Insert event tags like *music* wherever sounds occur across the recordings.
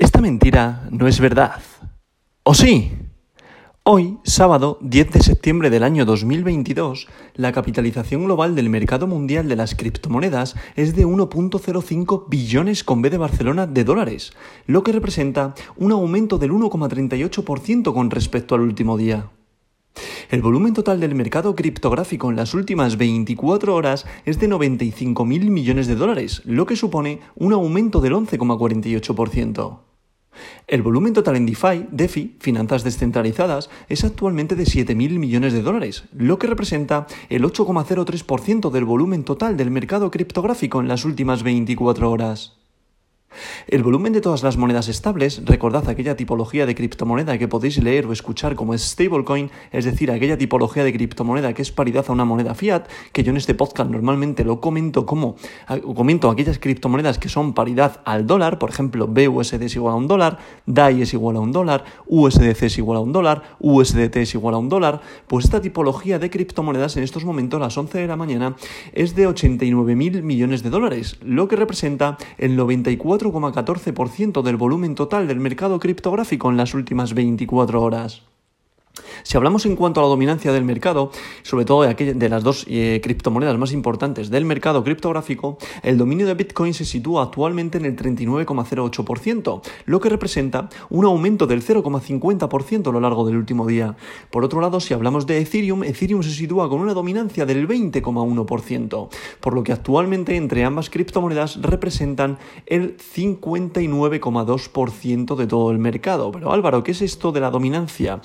Esta mentira no es verdad. ¿O sí? Hoy, sábado 10 de septiembre del año 2022, la capitalización global del mercado mundial de las criptomonedas es de 1.05 billones con B de Barcelona de dólares, lo que representa un aumento del 1,38% con respecto al último día. El volumen total del mercado criptográfico en las últimas 24 horas es de 95.000 millones de dólares, lo que supone un aumento del 11,48%. El volumen total en DeFi, DeFi, finanzas descentralizadas, es actualmente de 7.000 millones de dólares, lo que representa el 8,03% del volumen total del mercado criptográfico en las últimas 24 horas. El volumen de todas las monedas estables, recordad aquella tipología de criptomoneda que podéis leer o escuchar como stablecoin, es decir, aquella tipología de criptomoneda que es paridad a una moneda fiat, que yo en este podcast normalmente lo comento como, comento aquellas criptomonedas que son paridad al dólar, por ejemplo, BUSD es igual a un dólar, DAI es igual a un dólar, USDC es igual a un dólar, USDT es igual a un dólar, pues esta tipología de criptomonedas en estos momentos, a las 11 de la mañana, es de 89.000 millones de dólares, lo que representa el 94 4,14% del volumen total del mercado criptográfico en las últimas 24 horas. Si hablamos en cuanto a la dominancia del mercado, sobre todo de, las dos eh, criptomonedas más importantes del mercado criptográfico, el dominio de Bitcoin se sitúa actualmente en el 39,08%, lo que representa un aumento del 0,50% a lo largo del último día. Por otro lado, si hablamos de Ethereum, Ethereum se sitúa con una dominancia del 20,1%, por lo que actualmente entre ambas criptomonedas representan el 59,2% de todo el mercado. Pero Álvaro, ¿qué es esto de la dominancia?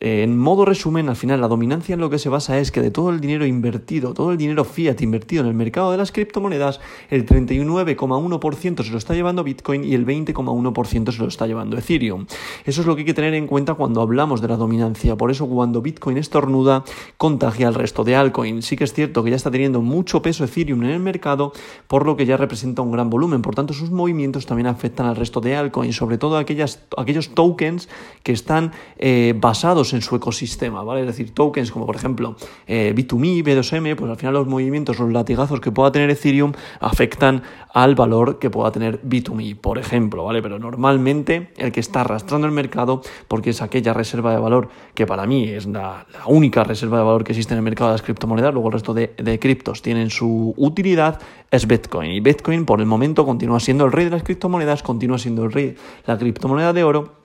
En modo resumen, al final la dominancia en lo que se basa es que de todo el dinero invertido, todo el dinero fiat invertido en el mercado de las criptomonedas, el 39,1% se lo está llevando Bitcoin y el 20,1% se lo está llevando Ethereum. Eso es lo que hay que tener en cuenta cuando hablamos de la dominancia. Por eso cuando Bitcoin estornuda, contagia al resto de altcoin. Sí que es cierto que ya está teniendo mucho peso Ethereum en el mercado, por lo que ya representa un gran volumen. Por tanto, sus movimientos también afectan al resto de altcoins, sobre todo aquellas, aquellos tokens que están eh, basados en su ecosistema, ¿vale? Es decir, tokens como por ejemplo eh, B2Me, B2M, pues al final los movimientos, los latigazos que pueda tener Ethereum afectan al valor que pueda tener B2Me, por ejemplo, ¿vale? Pero normalmente el que está arrastrando el mercado, porque es aquella reserva de valor que para mí es la, única reserva de valor que existe en el mercado de las criptomonedas, luego el resto de, de criptos tienen su utilidad, es Bitcoin. Y Bitcoin por el momento continúa siendo el rey de las criptomonedas, continúa siendo el rey la criptomoneda de oro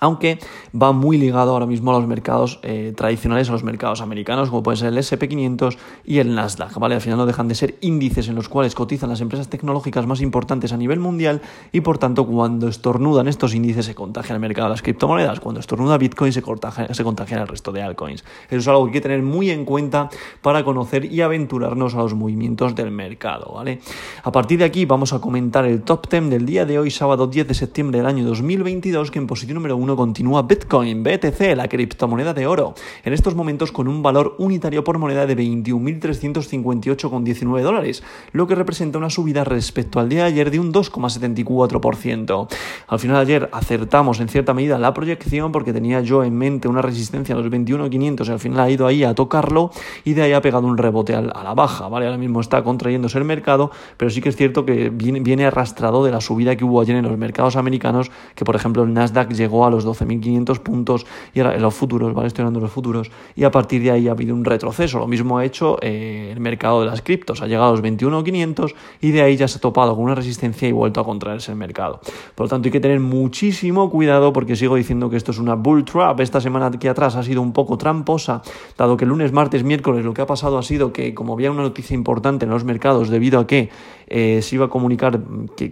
aunque va muy ligado ahora mismo a los mercados eh, tradicionales, a los mercados americanos, como puede ser el SP500 y el Nasdaq, ¿vale? Al final no dejan de ser índices en los cuales cotizan las empresas tecnológicas más importantes a nivel mundial y por tanto cuando estornudan estos índices se contagia el mercado de las criptomonedas, cuando estornuda Bitcoin se contagia, se el resto de altcoins. Eso es algo que hay que tener muy en cuenta para conocer y aventurarnos a los movimientos del mercado, ¿vale? A partir de aquí vamos a comentar el top 10 del día de hoy, sábado 10 de septiembre del año 2022, que en posición número 1 continúa Bitcoin, BTC, la criptomoneda de oro, en estos momentos con un valor unitario por moneda de 21.358,19 dólares, lo que representa una subida respecto al día de ayer de un 2,74%. Al final de ayer acertamos en cierta medida la proyección porque tenía yo en mente una resistencia a los 21.500 y al final ha ido ahí a tocarlo y de ahí ha pegado un rebote a la baja, ¿vale? Ahora mismo está contrayéndose el mercado, pero sí que es cierto que viene, viene arrastrado de la subida que hubo ayer en los mercados americanos, que por ejemplo el Nasdaq llegó a los 12.500 puntos y ahora en los futuros, ¿vale? Estoy hablando de los futuros, y a partir de ahí ha habido un retroceso. Lo mismo ha hecho eh, el mercado de las criptos, ha llegado a los 21.500 y de ahí ya se ha topado con una resistencia y vuelto a contraerse el mercado. Por lo tanto, hay que tener muchísimo cuidado porque sigo diciendo que esto es una bull trap. Esta semana aquí atrás ha sido un poco tramposa, dado que lunes, martes, miércoles lo que ha pasado ha sido que, como había una noticia importante en los mercados debido a que eh, se iba a comunicar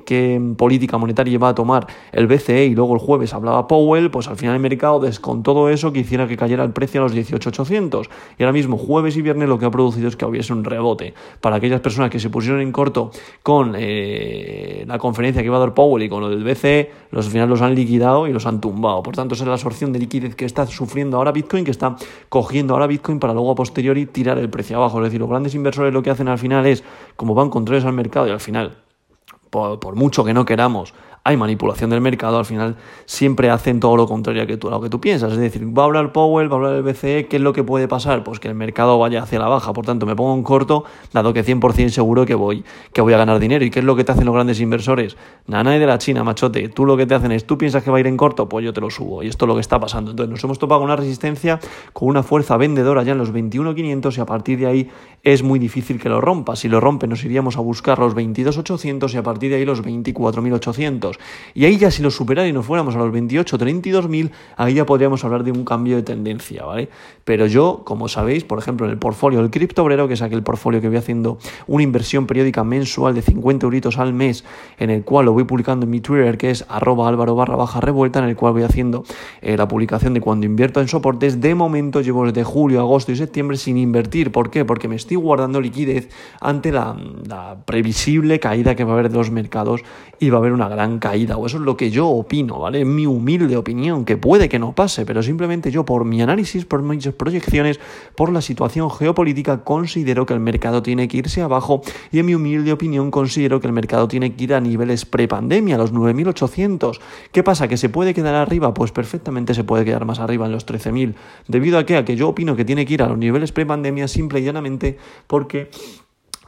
qué política monetaria iba a tomar el BCE y luego el jueves hablaba Powell, pues al final el mercado descontó eso que hiciera que cayera el precio a los 18.800. Y ahora mismo, jueves y viernes, lo que ha producido es que hubiese un rebote. Para aquellas personas que se pusieron en corto con eh, la conferencia que iba a dar Powell y con lo del BCE, los al final los han liquidado y los han tumbado. Por tanto, esa es la absorción de liquidez que está sufriendo ahora Bitcoin, que está cogiendo ahora Bitcoin para luego a posteriori tirar el precio abajo. Es decir, los grandes inversores lo que hacen al final es, como van controles al mercado al final por, mucho que no queramos, hay manipulación del mercado, al final siempre hacen todo lo contrario a, que tú, a lo que tú piensas. Es decir, va a hablar Powell, va a hablar el BCE, ¿qué es lo que puede pasar? Pues que el mercado vaya hacia la baja, por tanto me pongo en corto, dado que 100% seguro que voy, que voy a ganar dinero. ¿Y qué es lo que te hacen los grandes inversores? Nana de la China, machote, tú lo que te hacen es, tú piensas que va a ir en corto, pues yo te lo subo. Y esto es lo que está pasando. Entonces nos hemos topado con una resistencia, con una fuerza vendedora ya en los 21.500 y a partir de ahí es muy difícil que lo rompa. Si lo rompe nos iríamos a buscar los 22.800 y a partir de ahí los 24.800. Y ahí ya si lo superara y nos fuéramos a los 28, 32.000, ahí ya podríamos hablar de un cambio de tendencia, ¿vale? Pero yo, como sabéis, por ejemplo, en el portfolio del criptobrero, que es aquel portfolio que voy haciendo una inversión periódica mensual de 50 euritos al mes, en el cual lo voy publicando en mi Twitter, que es arroba álvaro barra baja revuelta, en el cual voy haciendo eh, la publicación de cuando invierto en soportes. De momento llevo desde julio, agosto y septiembre sin invertir. ¿Por qué? Porque me estoy guardando liquidez ante la, la previsible caída que va a haber de los mercados y va a haber una gran caída. O eso es lo que yo opino, ¿vale? Es mi humilde opinión, que puede que no pase, pero simplemente yo por mi análisis, por mis proyecciones, por la situación geopolítica, considero que el mercado tiene que irse abajo y en mi humilde opinión considero que el mercado tiene que ir a niveles prepandemia, los 9.800. ¿Qué pasa? ¿Que se puede quedar arriba? Pues perfectamente se puede quedar más arriba en los 13.000. ¿Debido a qué? A que yo opino que tiene que ir a los niveles prepandemia simple y llanamente porque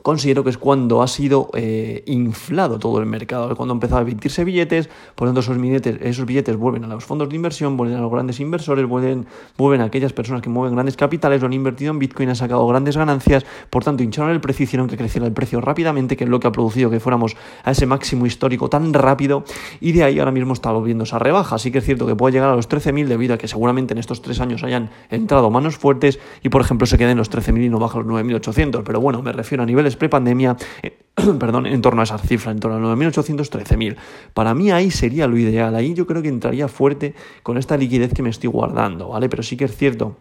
considero que es cuando ha sido eh, inflado todo el mercado, cuando ha empezado a emitirse billetes, por lo tanto esos billetes, vuelven a los fondos de inversión, vuelven a los grandes inversores, vuelven, vuelven a aquellas personas que mueven grandes capitales, lo han invertido en Bitcoin, han sacado grandes ganancias, por tanto hincharon el precio, hicieron que creciera el precio rápidamente, que es lo que ha producido que fuéramos a ese máximo histórico tan rápido, y de ahí ahora mismo está volviendo esa rebaja, así que es cierto que puede llegar a los 13.000 debido a que seguramente en estos tres años hayan entrado manos fuertes y por ejemplo se queden los 13.000 y no baja los 9.800, pero bueno, me refiero a niveles prepandemia, eh, *clears throat* perdón, en torno a esa cifra, en torno a 9.800, 13.000. Para mí ahí sería lo ideal, ahí yo creo que entraría fuerte con esta liquidez que me estoy guardando, ¿vale? Pero sí que es cierto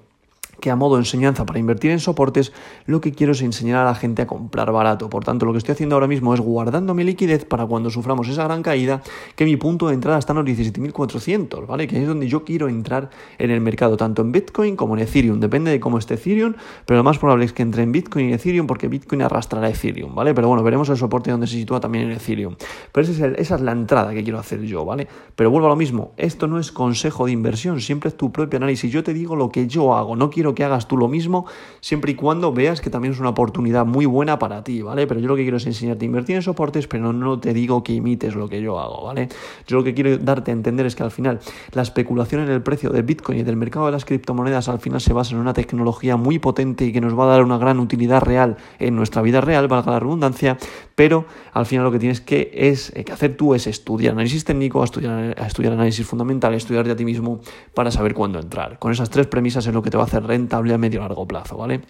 a modo enseñanza para invertir en soportes, lo que quiero es enseñar a la gente a comprar barato. Por tanto, lo que estoy haciendo ahora mismo es guardando mi liquidez para cuando suframos esa gran caída, que mi punto de entrada está en los 17.400, ¿vale? Que es donde yo quiero entrar en el mercado, tanto en Bitcoin como en Ethereum. Depende de cómo esté Ethereum, pero lo más probable es que entre en Bitcoin y Ethereum porque Bitcoin arrastrará Ethereum, ¿vale? Pero bueno, veremos el soporte donde se sitúa también en Ethereum. Pero esa es la entrada que quiero hacer yo, ¿vale? Pero vuelvo a lo mismo, esto no es consejo de inversión, siempre es tu propio análisis. Yo te digo lo que yo hago, no quiero que hagas tú lo mismo, siempre y cuando veas que también es una oportunidad muy buena para ti, ¿vale? Pero yo lo que quiero es enseñarte a invertir en soportes, pero no te digo que imites lo que yo hago, ¿vale? Yo lo que quiero darte a entender es que al final la especulación en el precio de Bitcoin y del mercado de las criptomonedas al final se basa en una tecnología muy potente y que nos va a dar una gran utilidad real en nuestra vida real, valga la redundancia, pero al final lo que tienes que, es, eh, que hacer tú es estudiar análisis técnico, estudiar, estudiar análisis fundamental, estudiarte a ti mismo para saber cuándo entrar. Con esas tres premisas es lo que te va a hacer rentable a medio largo plazo, ¿vale?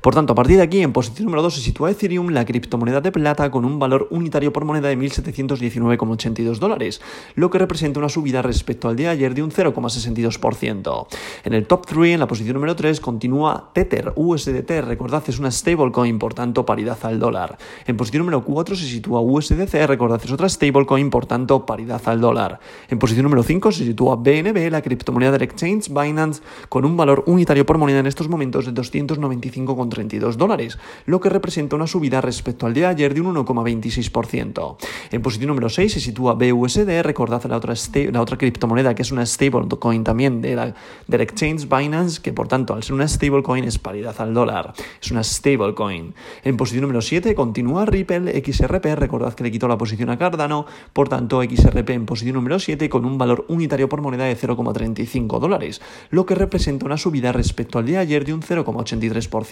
Por tanto, a partir de aquí, en posición número 2 se sitúa Ethereum, la criptomoneda de plata, con un valor unitario por moneda de 1.719,82 dólares, lo que representa una subida respecto al día de ayer de un 0,62%. En el top 3, en la posición número 3, continúa Tether, USDT, recordad, es una stablecoin, por tanto, paridad al dólar. En posición número 4 se sitúa USDC, recordad, es otra stablecoin, por tanto, paridad al dólar. En posición número 5 se sitúa BNB, la criptomoneda del exchange Binance, con un valor unitario por moneda en estos momentos de 295 5,32 dólares, lo que representa una subida respecto al día de ayer de un 1,26%. En posición número 6 se sitúa BUSD, recordad la otra, la otra criptomoneda que es una stablecoin también de la, del exchange Binance, que por tanto al ser una stablecoin es paridad al dólar, es una stablecoin. En posición número 7 continúa Ripple XRP, recordad que le quitó la posición a Cardano, por tanto XRP en posición número 7 con un valor unitario por moneda de 0,35 dólares, lo que representa una subida respecto al día de ayer de un 0,83%.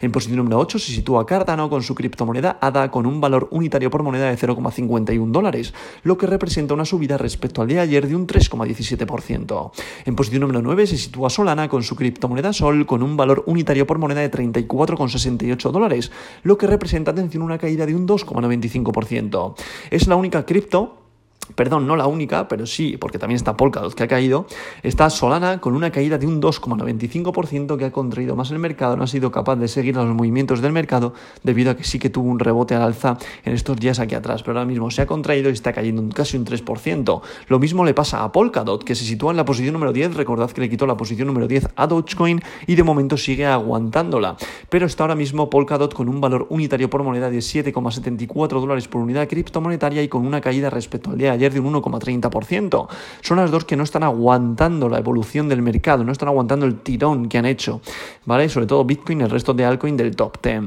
En posición número 8 se sitúa Cardano con su criptomoneda ADA con un valor unitario por moneda de 0,51 dólares, lo que representa una subida respecto al día de ayer de un 3,17%. En posición número 9 se sitúa Solana con su criptomoneda Sol con un valor unitario por moneda de 34,68 dólares, lo que representa, atención, una caída de un 2,95%. Es la única cripto perdón, no la única, pero sí, porque también está Polkadot que ha caído, está Solana con una caída de un 2,95% que ha contraído más el mercado, no ha sido capaz de seguir los movimientos del mercado debido a que sí que tuvo un rebote al alza en estos días aquí atrás, pero ahora mismo se ha contraído y está cayendo casi un 3%. Lo mismo le pasa a Polkadot, que se sitúa en la posición número 10, recordad que le quitó la posición número 10 a Dogecoin y de momento sigue aguantándola, pero está ahora mismo Polkadot con un valor unitario por moneda de 7,74 dólares por unidad criptomonetaria y con una caída respecto al día ayer de un 1,30%. Son las dos que no están aguantando la evolución del mercado, no están aguantando el tirón que han hecho, ¿vale? Sobre todo Bitcoin y el resto de altcoin del top 10.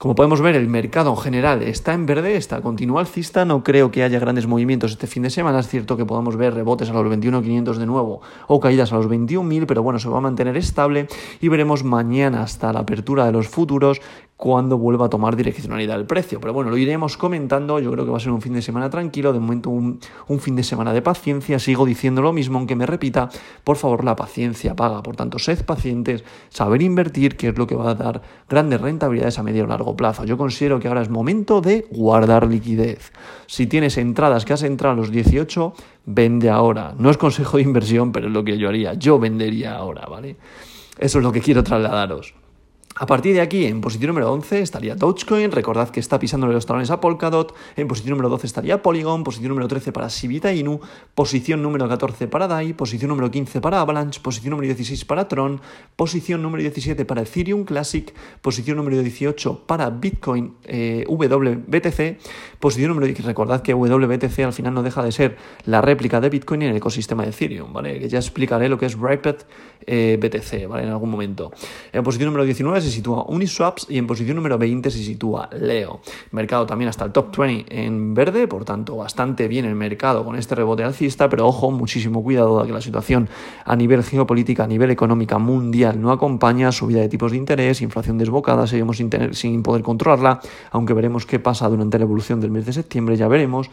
Como podemos ver, el mercado en general está en verde, está continúa alcista, no creo que haya grandes movimientos este fin de semana, es cierto que podamos ver rebotes a los 21.500 de nuevo o caídas a los 21.000, pero bueno, se va a mantener estable y veremos mañana hasta la apertura de los futuros cuando vuelva a tomar direccionalidad el precio. Pero bueno, lo iremos comentando, yo creo que va a ser un fin de semana tranquilo, de momento un, fin de semana de paciencia, sigo diciendo lo mismo, aunque me repita, por favor la paciencia paga, por tanto, sed pacientes, saber invertir, que es lo que va a dar grandes rentabilidades a medio o largo plazo. Yo considero que ahora es momento de guardar liquidez. Si tienes entradas que has entrado a los 18, vende ahora. No es consejo de inversión, pero es lo que yo haría. Yo vendería ahora, ¿vale? Eso es lo que quiero trasladaros. A partir de aquí, en posición número 11 estaría Dogecoin, recordad que está pisándole los talones a Polkadot, en posición número 12 estaría Polygon, posición número 13 para Shibita Inu, posición número 14 para DAI, posición número 15 para Avalanche, posición número 16 para Tron, posición número 17 para Ethereum Classic, posición número 18 para Bitcoin eh, WBTC, posición número recordad que WBTC al final no deja de ser la réplica de Bitcoin en el ecosistema de Ethereum, ¿vale? Que ya explicaré lo que es Rapid eh, BTC, ¿vale? En algún momento. En posición número 19 sitúa Uniswaps y en posición número 20 se sitúa Leo. Mercado también hasta el top 20 en verde, por tanto bastante bien el mercado con este rebote alcista, pero ojo, muchísimo cuidado de que la situación a nivel geopolítica, a nivel económica mundial no acompaña subida de tipos de interés, inflación desbocada, seguimos sin, sin poder controlarla, aunque veremos qué pasa durante la evolución del mes de septiembre, ya veremos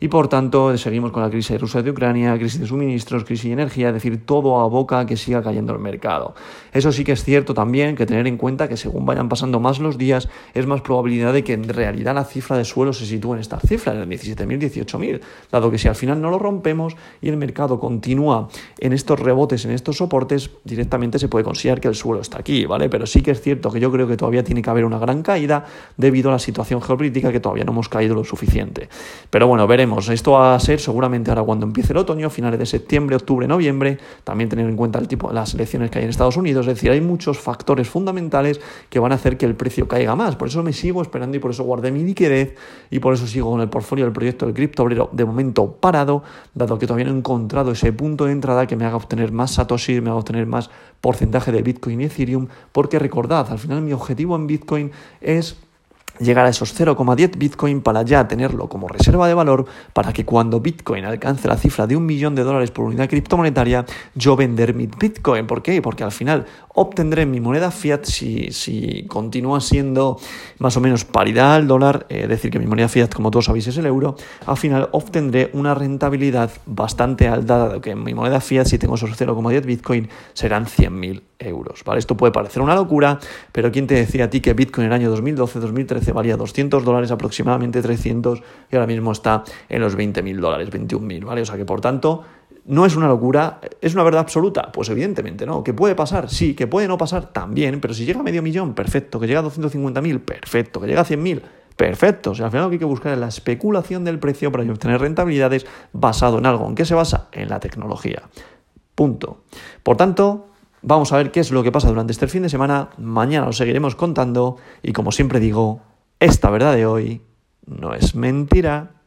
y por tanto seguimos con la crisis rusa de Ucrania, crisis de suministros, crisis de energía, es decir, todo a boca que siga cayendo el mercado. Eso sí que es cierto también que tener en cuenta que según vayan pasando más los días es más probabilidad de que en realidad la cifra de suelo se sitúe en esta cifra, en el 17.000, 18.000, dado que si al final no lo rompemos y el mercado continúa en estos rebotes, en estos soportes, directamente se puede considerar que el suelo está aquí, ¿vale? Pero sí que es cierto que yo creo que todavía tiene que haber una gran caída debido a la situación geopolítica que todavía no hemos caído lo suficiente. Pero bueno, veremos esto va a ser seguramente ahora cuando empiece el otoño, finales de septiembre, octubre, noviembre. También tener en cuenta el tipo, las elecciones que hay en Estados Unidos. Es decir, hay muchos factores fundamentales que van a hacer que el precio caiga más. Por eso me sigo esperando y por eso guardé mi liquidez y por eso sigo con el portfolio del proyecto del cripto obrero de momento parado, dado que todavía no he encontrado ese punto de entrada que me haga obtener más Satoshi, me haga obtener más porcentaje de Bitcoin y Ethereum. Porque recordad, al final mi objetivo en Bitcoin es llegar a esos 0,10 Bitcoin para ya tenerlo como reserva de valor para que cuando Bitcoin alcance la cifra de un millón de dólares por unidad criptomonetaria, yo vender mi Bitcoin. ¿Por qué? Porque al final obtendré mi moneda fiat si, si continúa siendo más o menos paridad al dólar, es decir, que mi moneda fiat, como todos sabéis, es el euro, al final obtendré una rentabilidad bastante alta, dado que mi moneda fiat, si tengo esos 0,10 Bitcoin, serán 100.000 euros. ¿vale? Esto puede parecer una locura, pero ¿quién te decía a ti que Bitcoin en el año 2012-2013 valía 200 dólares, aproximadamente 300, y ahora mismo está en los 20.000 dólares, 21.000, ¿vale? O sea que por tanto, no es una locura, es una verdad absoluta. Pues evidentemente no. ¿Que puede pasar? Sí. ¿Que puede no pasar? También. Pero si llega a medio millón, perfecto. ¿Que llega a 250.000? Perfecto. ¿Que llega a 100.000? Perfecto. O sea, al final lo que hay que buscar es la especulación del precio para obtener rentabilidades basado en algo. ¿En qué se basa? En la tecnología. Punto. Por tanto, vamos a ver qué es lo que pasa durante este fin de semana. Mañana lo seguiremos contando. Y como siempre digo, esta verdad de hoy no es mentira.